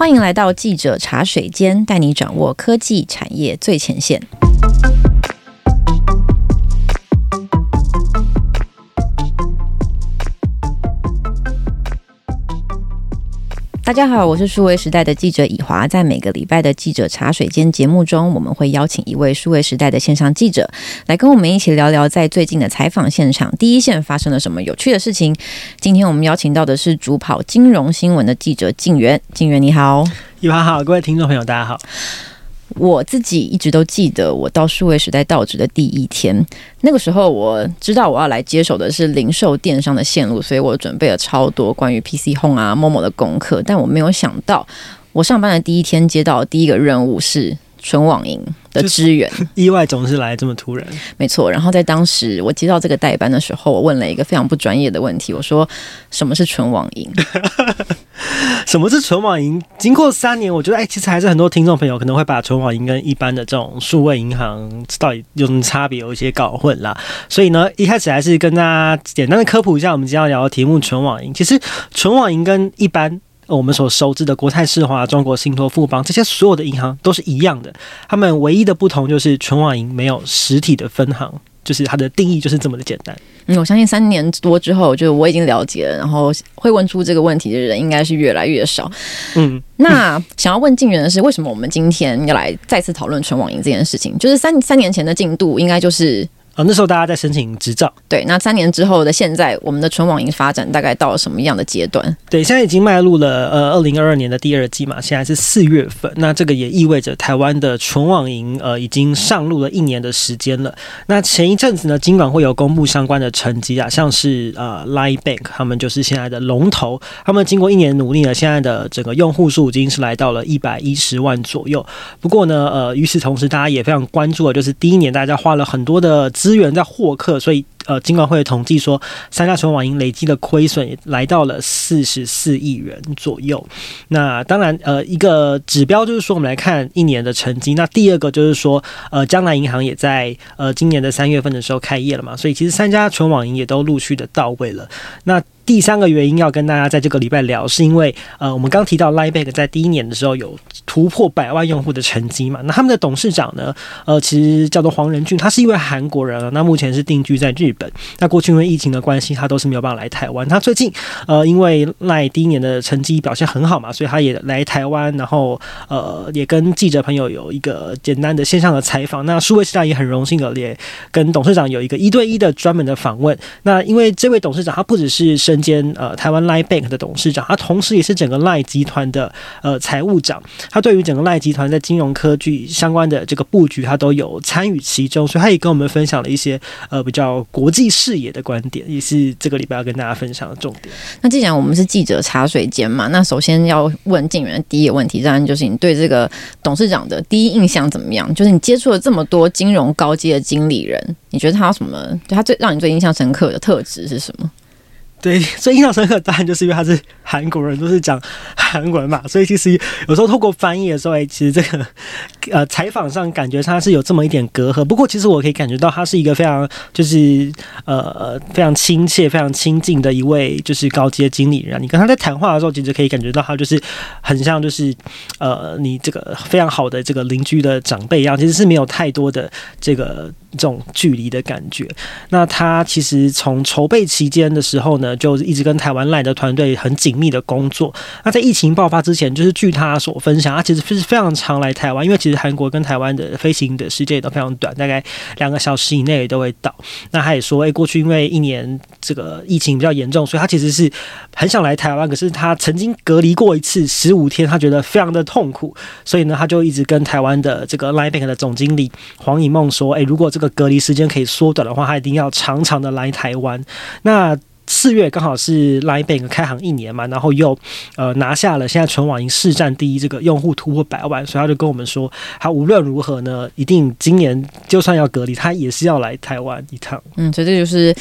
欢迎来到记者茶水间，带你掌握科技产业最前线。大家好，我是数位时代的记者以华。在每个礼拜的记者茶水间节目中，我们会邀请一位数位时代的线上记者来跟我们一起聊聊在最近的采访现场第一线发生了什么有趣的事情。今天我们邀请到的是主跑金融新闻的记者静源。静源你好，以华好，各位听众朋友大家好。我自己一直都记得，我到数位时代倒职的第一天，那个时候我知道我要来接手的是零售电商的线路，所以我准备了超多关于 PC Home 啊、Momo 的功课。但我没有想到，我上班的第一天接到第一个任务是纯网银的支援，意外总是来这么突然。没错，然后在当时我接到这个代班的时候，我问了一个非常不专业的问题，我说：“什么是纯网银？” 什么是纯网银？经过三年，我觉得哎，其实还是很多听众朋友可能会把纯网银跟一般的这种数位银行到底有什么差别，有一些搞混啦。所以呢，一开始还是跟大家简单的科普一下，我们今天要聊的题目——纯网银。其实纯网银跟一般我们所熟知的国泰世华、中国信托、富邦这些所有的银行都是一样的，他们唯一的不同就是纯网银没有实体的分行。就是它的定义就是这么的简单。嗯，我相信三年多之后，就我已经了解了，然后会问出这个问题的人应该是越来越少。嗯，那想要问静源的是，为什么我们今天要来再次讨论纯网银这件事情？就是三三年前的进度，应该就是。啊，那时候大家在申请执照。对，那三年之后的现在，我们的纯网银发展大概到了什么样的阶段？对，现在已经迈入了呃二零二二年的第二季嘛，现在是四月份。那这个也意味着台湾的纯网银呃已经上路了一年的时间了。那前一阵子呢，金管会有公布相关的成绩啊，像是呃 Line Bank 他们就是现在的龙头，他们经过一年努力呢，现在的整个用户数已经是来到了一百一十万左右。不过呢，呃，与此同时，大家也非常关注的就是第一年大家花了很多的资资源在获客，所以呃，金管会统计说，三家纯网银累计的亏损也来到了四十四亿元左右。那当然，呃，一个指标就是说，我们来看一年的成绩。那第二个就是说，呃，江南银行也在呃今年的三月份的时候开业了嘛，所以其实三家纯网银也都陆续的到位了。那第三个原因要跟大家在这个礼拜聊，是因为呃，我们刚提到 Line Bank 在第一年的时候有突破百万用户的成绩嘛。那他们的董事长呢，呃，其实叫做黄仁俊，他是一位韩国人啊。那目前是定居在日本。那过去因为疫情的关系，他都是没有办法来台湾。他最近呃，因为 Line 第一年的成绩表现很好嘛，所以他也来台湾，然后呃，也跟记者朋友有一个简单的线上的采访。那数位时代也很荣幸的也跟董事长有一个一对一的专门的访问。那因为这位董事长他不只是身兼呃台湾 Line Bank 的董事长，他同时也是整个 Line 集团的呃财务长，他对于整个 Line 集团在金融科技相关的这个布局，他都有参与其中，所以他也跟我们分享了一些呃比较国际视野的观点，也是这个礼拜要跟大家分享的重点。那既然我们是记者茶水间嘛，那首先要问静媛的第一个问题，当然就是你对这个董事长的第一印象怎么样？就是你接触了这么多金融高阶的经理人，你觉得他有什么？就他最让你最印象深刻的特质是什么？对，所以印象深刻当然就是因为他是韩国人，都是讲韩文嘛，所以其实有时候透过翻译的时候，哎，其实这个呃采访上感觉他是有这么一点隔阂。不过其实我可以感觉到他是一个非常就是呃非常亲切、非常亲近的一位就是高阶经理人。你跟他在谈话的时候，其实可以感觉到他就是很像就是呃你这个非常好的这个邻居的长辈一样，其实是没有太多的这个。这种距离的感觉。那他其实从筹备期间的时候呢，就一直跟台湾 Line 的团队很紧密的工作。那在疫情爆发之前，就是据他所分享，他其实是非常常来台湾，因为其实韩国跟台湾的飞行的时间也都非常短，大概两个小时以内都会到。那他也说，诶，过去因为一年这个疫情比较严重，所以他其实是很想来台湾，可是他曾经隔离过一次十五天，他觉得非常的痛苦，所以呢，他就一直跟台湾的这个 Line Bank 的总经理黄以梦说，诶，如果这个隔离时间可以缩短的话，他一定要常常的来台湾。那四月刚好是 Line Bank 开行一年嘛，然后又呃拿下了现在全网银市占第一，这个用户突破百万，所以他就跟我们说，他无论如何呢，一定今年就算要隔离，他也是要来台湾一趟。嗯，所以这就是。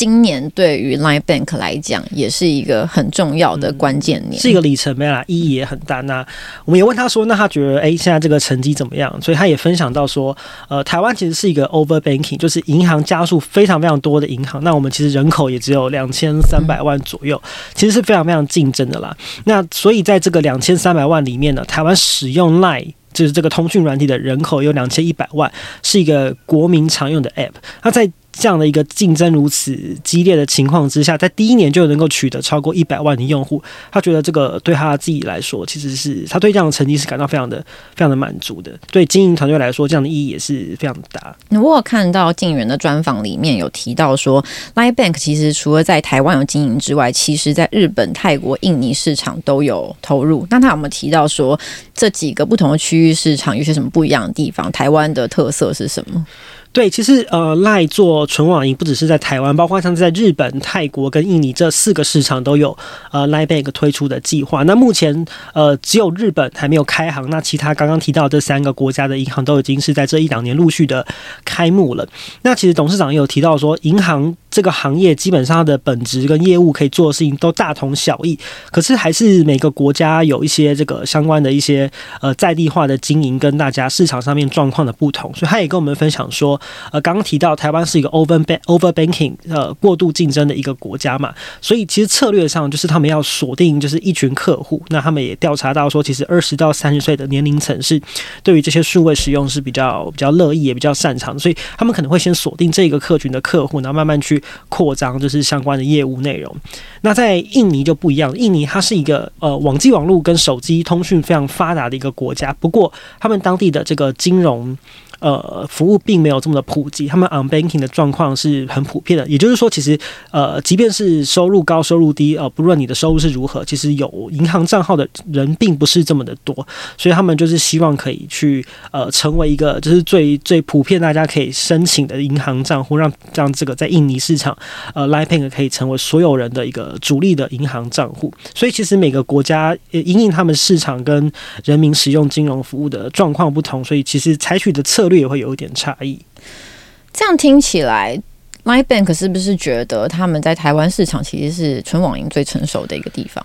今年对于 Line Bank 来讲也是一个很重要的关键年，嗯，是一个里程碑啦，意义也很大。那我们也问他说，那他觉得哎，现在这个成绩怎么样？所以他也分享到说，呃，台湾其实是一个 over banking，就是银行家数非常非常多的银行。那我们其实人口也只有两千三百万左右，其实是非常非常竞争的啦。那所以在这个两千三百万里面呢，台湾使用 Line 就是这个通讯软体的人口有两千一百万，是一个国民常用的 app。那在这样的一个竞争如此激烈的情况之下，在第一年就能够取得超过一百万的用户，他觉得这个对他自己来说，其实是他对这样的成绩是感到非常的、非常的满足的。对经营团队来说，这样的意义也是非常大。那我有看到靳源的专访里面有提到说，Line Bank 其实除了在台湾有经营之外，其实在日本、泰国、印尼市场都有投入。那他有没有提到说，这几个不同的区域市场有些什么不一样的地方？台湾的特色是什么？对，其实呃来做纯网银不只是在台湾，包括像在日本、泰国跟印尼这四个市场都有呃 LINE Bank 推出的计划。那目前呃只有日本还没有开行，那其他刚刚提到这三个国家的银行都已经是在这一两年陆续的开幕了。那其实董事长也有提到说，银行这个行业基本上它的本质跟业务可以做的事情都大同小异，可是还是每个国家有一些这个相关的一些呃在地化的经营跟大家市场上面状况的不同，所以他也跟我们分享说。呃，刚刚提到台湾是一个 over over banking 呃过度竞争的一个国家嘛，所以其实策略上就是他们要锁定就是一群客户，那他们也调查到说，其实二十到三十岁的年龄层是对于这些数位使用是比较比较乐意也比较擅长，所以他们可能会先锁定这个客群的客户，然后慢慢去扩张就是相关的业务内容。那在印尼就不一样，印尼它是一个呃网际网络跟手机通讯非常发达的一个国家，不过他们当地的这个金融。呃，服务并没有这么的普及，他们 unbanking 的状况是很普遍的。也就是说，其实呃，即便是收入高、收入低，呃，不论你的收入是如何，其实有银行账号的人并不是这么的多。所以他们就是希望可以去呃，成为一个就是最最普遍大家可以申请的银行账户，让让这个在印尼市场呃，lipeng 可以成为所有人的一个主力的银行账户。所以其实每个国家因应他们市场跟人民使用金融服务的状况不同，所以其实采取的策略也会有一点差异。这样听起来，LINE Bank 是不是觉得他们在台湾市场其实是纯网银最成熟的一个地方？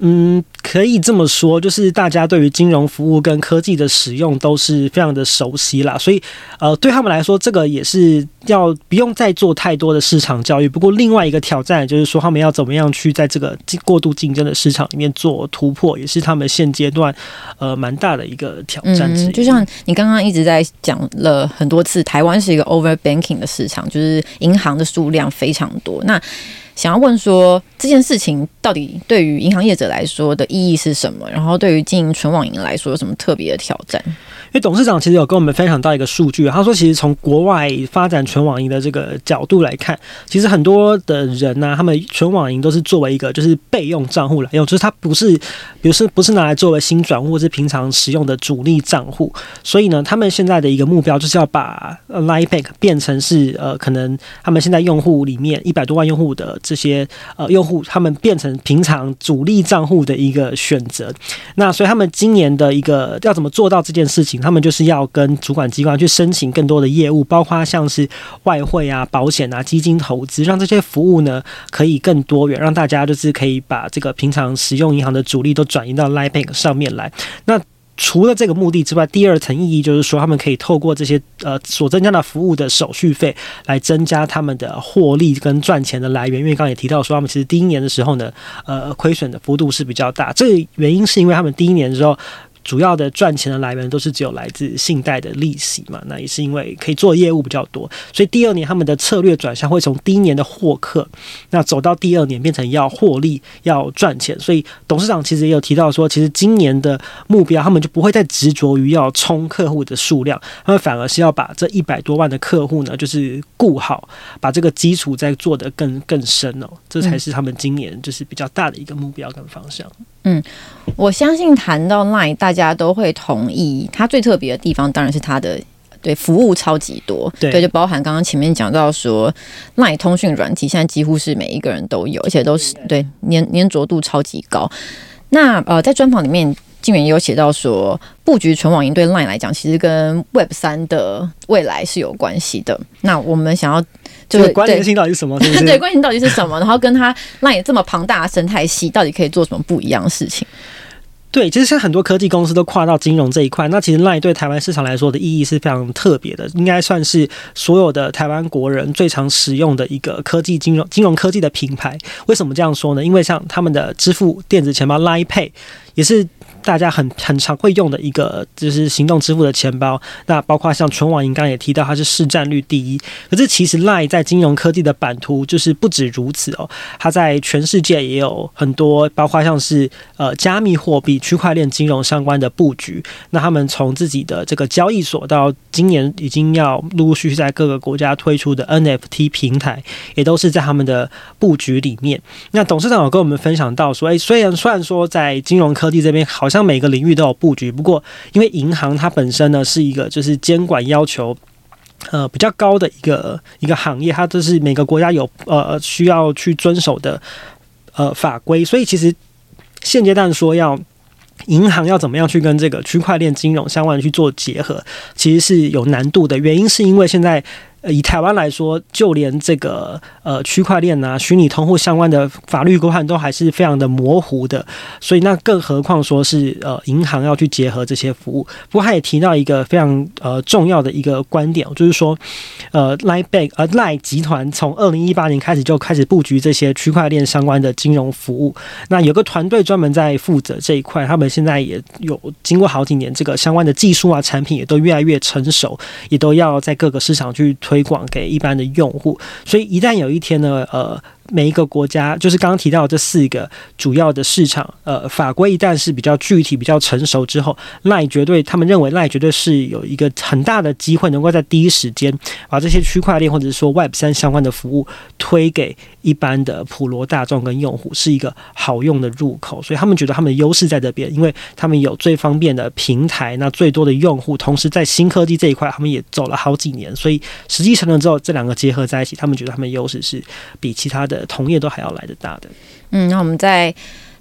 嗯，可以这么说，就是大家对于金融服务跟科技的使用都是非常的熟悉啦，所以呃，对他们来说，这个也是要不用再做太多的市场教育。不过，另外一个挑战就是说，他们要怎么样去在这个过度竞争的市场里面做突破，也是他们现阶段呃蛮大的一个挑战。嗯，就像你刚刚一直在讲了很多次，台湾是一个 over banking 的市场，就是银行的数量非常多。那想要问说，这件事情到底对于银行业者来说的意义是什么？然后对于经营纯网银来说有什么特别的挑战？因为董事长其实有跟我们分享到一个数据，他说，其实从国外发展纯网银的这个角度来看，其实很多的人呢、他们纯网银都是作为一个就是备用账户来用，就是它不是，比如说不是拿来作为新转户或是平常使用的主力账户。所以呢，他们现在的一个目标就是要把 LINE Bank 变成是呃，可能他们现在用户里面一百多万用户的这些呃用户，他们变成平常主力账户的一个选择。那所以他们今年的一个要怎么做到这件事情？他们就是要跟主管机关去申请更多的业务，包括像是外汇啊、保险啊、基金投资，让这些服务呢可以更多元，让大家就是可以把这个平常使用银行的主力都转移到 LINE Bank 上面来。那除了这个目的之外，第二层意义就是说，他们可以透过这些呃所增加的服务的手续费，来增加他们的获利跟赚钱的来源。因为刚刚也提到说，他们其实第一年的时候呢，呃，亏损的幅度是比较大。这个原因是因为他们第一年的时候。主要的赚钱的来源都是只有来自信贷的利息嘛，那也是因为可以做业务比较多，所以第二年他们的策略转向会从第一年的获客，那走到第二年变成要获利、要赚钱。所以董事长其实也有提到说，其实今年的目标他们就不会再执着于要冲客户的数量，他们反而是要把这一百多万的客户呢，就是顾好，把这个基础再做得更更深哦，这才是他们今年就是比较大的一个目标跟方向。我相信谈到 LINE，大家都会同意，它最特别的地方当然是它的对服务超级多，对，对就包含刚刚前面讲到说 LINE 通讯软体现在几乎是每一个人都有，而且都是对粘粘着度超级高。那呃，在专访里面。静原也有写到说，布局纯网银对 LINE 来讲，其实跟 Web 三的未来是有关系的。那我们想要就是关联性到底是什么？对，对，关联性到底是什么？然后跟它 LINE 这么庞大的生态系，到底可以做什么不一样的事情？对，其实像很多科技公司都跨到金融这一块，那其实 LINE 对台湾市场来说的意义是非常特别的，应该算是所有的台湾国人最常使用的一个科技金融金融科技的品牌。为什么这样说呢？因为像他们的支付电子钱包 LINE Pay 也是。大家很很常会用的一个就是行动支付的钱包，那包括像纯网银刚也提到，它是市占率第一。可是其实 LINE 在金融科技的版图就是不止如此哦，它在全世界也有很多，包括像是呃加密货币、区块链金融相关的布局。那他们从自己的这个交易所到今年已经要陆陆续续在各个国家推出的 NFT 平台，也都是在他们的布局里面。那董事长有跟我们分享到说，诶，虽然虽然说在金融科技这边好。像每个领域都有布局，不过因为银行它本身呢是一个就是监管要求呃比较高的一个一个行业，它都是每个国家有呃需要去遵守的呃法规，所以其实现阶段说要银行要怎么样去跟这个区块链金融相关去做结合，其实是有难度的。原因是因为现在。呃，以台湾来说，就连这个呃区块链啊、虚拟通货相关的法律规范都还是非常的模糊的，所以那更何况说是呃银行要去结合这些服务。不过他也提到一个非常呃重要的一个观点，就是说呃 LINE Bank 呃 LINE 集团从二零一八年开始就开始布局这些区块链相关的金融服务。那有个团队专门在负责这一块，他们现在也有经过好几年，这个相关的技术啊、产品也都越来越成熟，也都要在各个市场去。推广给一般的用户，所以一旦有一天呢，呃。每一个国家，就是刚刚提到这四个主要的市场，呃，法规一旦是比较具体、比较成熟之后，LINE 绝对，他们认为 LINE 绝对是有一个很大的机会，能够在第一时间把这些区块链或者是说 Web 三相关的服务推给一般的普罗大众跟用户，是一个好用的入口。所以他们觉得他们的优势在这边，因为他们有最方便的平台，那最多的用户，同时在新科技这一块，他们也走了好几年，所以实际成了之后，这两个结合在一起，他们觉得他们优势是比其他的。同业都还要来得大的。嗯，那我们在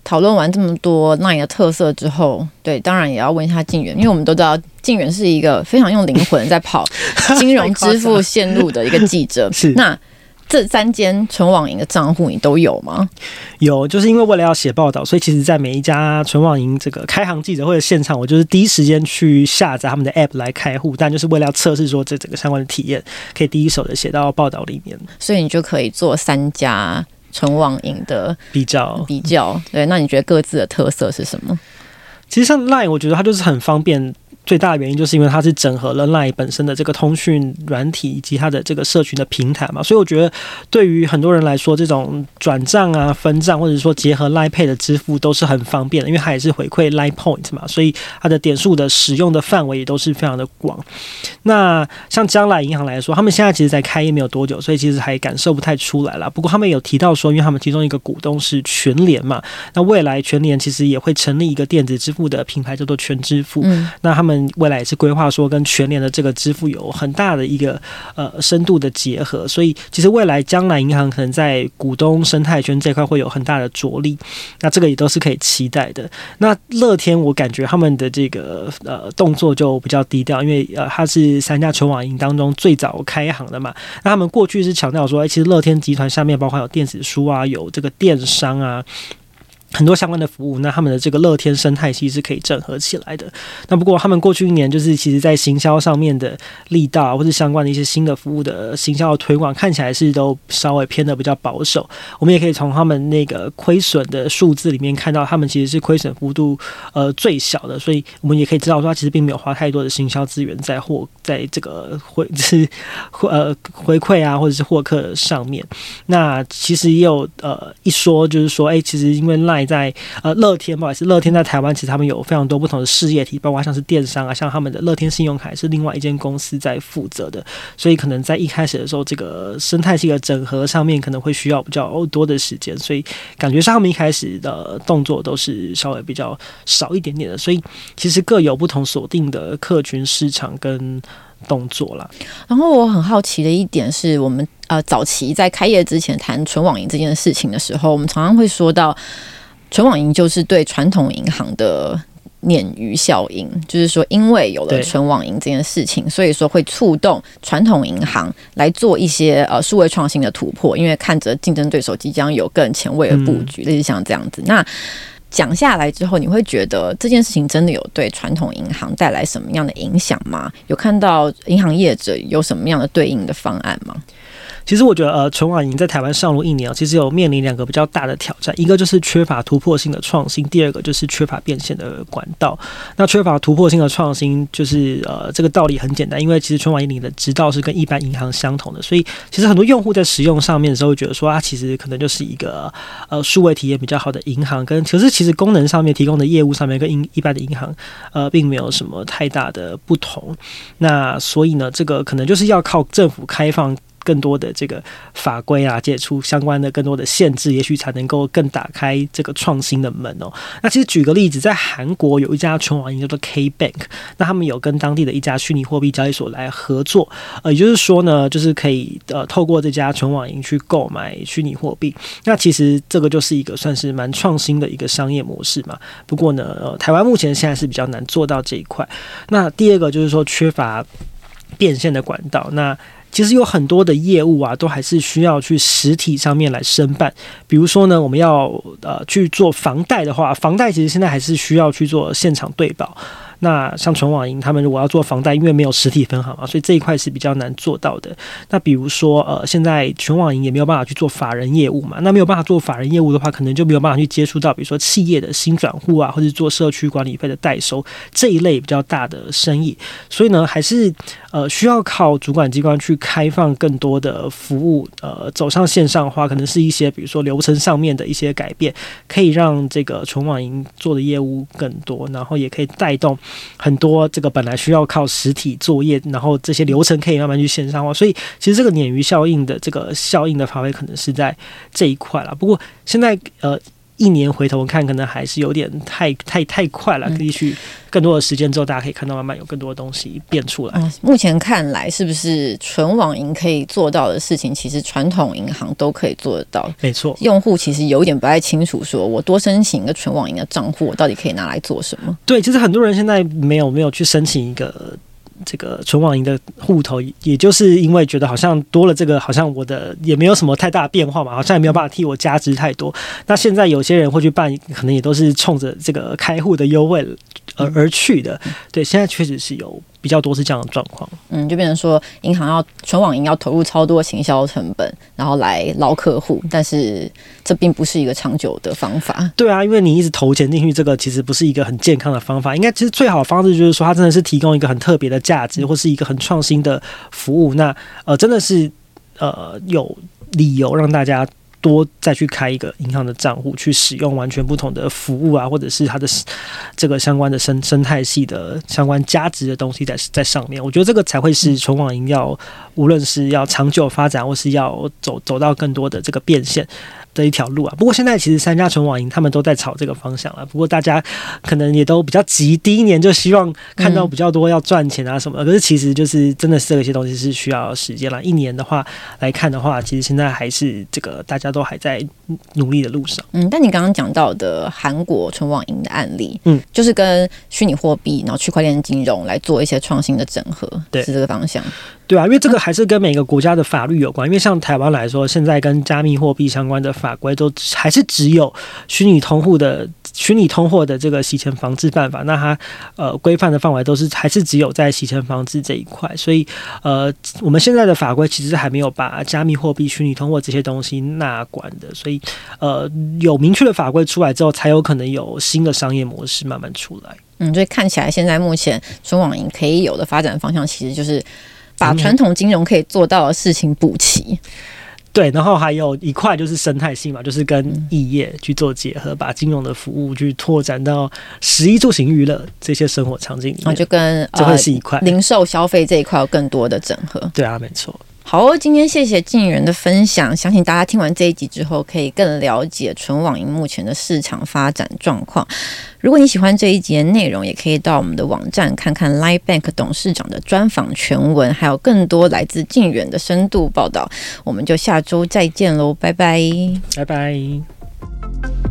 讨论完这么多 LINE 的特色之后，对，当然也要问一下静远，因为我们都知道静远是一个非常用灵魂在跑 金融支付线路的一个记者。是那。这三间纯网银的账户你都有吗？有，就是因为为了要写报道，所以其实，在每一家纯网银这个开行记者会的现场，我就是第一时间去下载他们的 App 来开户，但就是为了要测试说这整个相关的体验可以第一手的写到报道里面，所以你就可以做三家纯网银的比较比较。对，那你觉得各自的特色是什么？其实像 Line，我觉得它就是很方便。最大的原因就是因为它是整合了 LINE 本身的这个通讯软体以及它的这个社群的平台嘛，所以我觉得对于很多人来说，这种转账啊、分账或者说结合 LINE Pay 的支付都是很方便的，因为它也是回馈 LINE Point 嘛，所以它的点数的使用的范围也都是非常的广。那像将来银行来说，他们现在其实才开业没有多久，所以其实还感受不太出来了。不过他们有提到说，因为他们其中一个股东是全联嘛，那未来全联其实也会成立一个电子支付的品牌，叫做全支付。嗯，那他们。未来也是规划说跟全联的这个支付有很大的一个呃深度的结合，所以其实未来将来银行可能在股东生态圈这块会有很大的着力，那这个也都是可以期待的。那乐天我感觉他们的这个呃动作就比较低调，因为呃它是三家全网银当中最早开行的嘛，那他们过去是强调说，哎，其实乐天集团下面包括有电子书啊，有这个电商啊。很多相关的服务，那他们的这个乐天生态其实是可以整合起来的。那不过他们过去一年就是其实在行销上面的力道，或者相关的一些新的服务的行销推广，看起来是都稍微偏的比较保守。我们也可以从他们那个亏损的数字里面看到，他们其实是亏损幅度呃最小的。所以我们也可以知道说，他其实并没有花太多的行销资源在获在这个回是呃回馈啊，或者是获客上面。那其实也有呃一说，就是说，哎，其实因为奈在呃乐天，不好意思，乐天在台湾其实他们有非常多不同的事业体，包括像是电商啊，像他们的乐天信用卡是另外一间公司在负责的，所以可能在一开始的时候，这个生态系的整合上面可能会需要比较多的时间，所以感觉上他们一开始的动作都是稍微比较少一点点的，所以其实各有不同锁定的客群市场跟动作啦。然后我很好奇的一点是我们呃早期在开业之前谈纯网银这件事情的时候，我们常常会说到。纯网银就是对传统银行的鲶鱼效应，就是说，因为有了存网银这件事情，所以说会触动传统银行来做一些呃数位创新的突破，因为看着竞争对手即将有更前卫的布局，类似像这样子。那讲下来之后，你会觉得这件事情真的有对传统银行带来什么样的影响吗？有看到银行业者有什么样的对应的方案吗？其实我觉得，呃，纯网银在台湾上路一年，其实有面临两个比较大的挑战，一个就是缺乏突破性的创新，第二个就是缺乏变现的管道。那缺乏突破性的创新，就是呃，这个道理很简单，因为其实纯网银里的执照是跟一般银行相同的，所以其实很多用户在使用上面的时候，会觉得说啊，其实可能就是一个呃数位体验比较好的银行，跟可是其实功能上面提供的业务上面跟一一般的银行呃并没有什么太大的不同。那所以呢，这个可能就是要靠政府开放。更多的这个法规啊，解除相关的更多的限制，也许才能够更打开这个创新的门哦。那其实举个例子，在韩国有一家纯网银叫做 K Bank，那他们有跟当地的一家虚拟货币交易所来合作，呃，也就是说呢，就是可以呃透过这家纯网银去购买虚拟货币。那其实这个就是一个算是蛮创新的一个商业模式嘛。不过呢，呃，台湾目前现在是比较难做到这一块。那第二个就是说缺乏变现的管道。那其实有很多的业务啊，都还是需要去实体上面来申办。比如说呢，我们要呃去做房贷的话，房贷其实现在还是需要去做现场对保。那像纯网银他们如果要做房贷，因为没有实体分行嘛，所以这一块是比较难做到的。那比如说，呃，现在纯网银也没有办法去做法人业务嘛，那没有办法做法人业务的话，可能就没有办法去接触到，比如说企业的新转户啊，或者做社区管理费的代收这一类比较大的生意。所以呢，还是呃需要靠主管机关去开放更多的服务，呃，走上线上的话，可能是一些比如说流程上面的一些改变，可以让这个纯网银做的业务更多，然后也可以带动。很多这个本来需要靠实体作业，然后这些流程可以慢慢去线上化，所以其实这个鲶鱼效应的这个效应的发挥可能是在这一块了。不过现在呃。一年回头看，可能还是有点太太太快了。可以去更多的时间之后，大家可以看到慢慢有更多的东西变出来。嗯，目前看来，是不是纯网银可以做到的事情，其实传统银行都可以做得到？没错，用户其实有点不太清楚，说我多申请一个纯网银的账户，我到底可以拿来做什么？对，其实很多人现在没有没有去申请一个。这个存网银的户头，也就是因为觉得好像多了这个，好像我的也没有什么太大变化嘛，好像也没有办法替我加值太多。那现在有些人会去办，可能也都是冲着这个开户的优惠而而去的。对，现在确实是有。比较多是这样的状况，嗯，就变成说银行要全网银要投入超多行销成本，然后来捞客户，但是这并不是一个长久的方法。对啊，因为你一直投钱进去，这个其实不是一个很健康的方法。应该其实最好的方式就是说，它真的是提供一个很特别的价值，或是一个很创新的服务。那呃，真的是呃有理由让大家。多再去开一个银行的账户，去使用完全不同的服务啊，或者是它的这个相关的生生态系的相关价值的东西在在上面，我觉得这个才会是存网银要无论是要长久发展，或是要走走到更多的这个变现。这一条路啊，不过现在其实三家纯网银他们都在朝这个方向了。不过大家可能也都比较急，第一年就希望看到比较多要赚钱啊什么的。可是其实就是真的是这些东西是需要时间了。一年的话来看的话，其实现在还是这个大家都还在努力的路上。嗯，但你刚刚讲到的韩国纯网银的案例，嗯，就是跟虚拟货币然后区块链金融来做一些创新的整合，对，是这个方向。对啊，因为这个还是跟每个国家的法律有关。因为像台湾来说，现在跟加密货币相关的法规都还是只有虚拟通户的虚拟通货的这个洗钱防治办法。那它呃规范的范围都是还是只有在洗钱防治这一块。所以呃，我们现在的法规其实还没有把加密货币、虚拟通货这些东西纳管的。所以呃，有明确的法规出来之后，才有可能有新的商业模式慢慢出来。嗯，所以看起来现在目前纯网银可以有的发展方向，其实就是。把传统金融可以做到的事情补齐，对，然后还有一块就是生态性嘛，就是跟异业去做结合，把金融的服务去拓展到十一住行娱乐这些生活场景里面，就跟这会是一块零售消费这一块有更多的整合。对啊，没错。好，今天谢谢敬原的分享，相信大家听完这一集之后，可以更了解纯网银目前的市场发展状况。如果你喜欢这一集的内容，也可以到我们的网站看看 LINE Bank 董事长的专访全文，还有更多来自敬原的深度报道。我们就下周再见喽，拜拜，拜拜。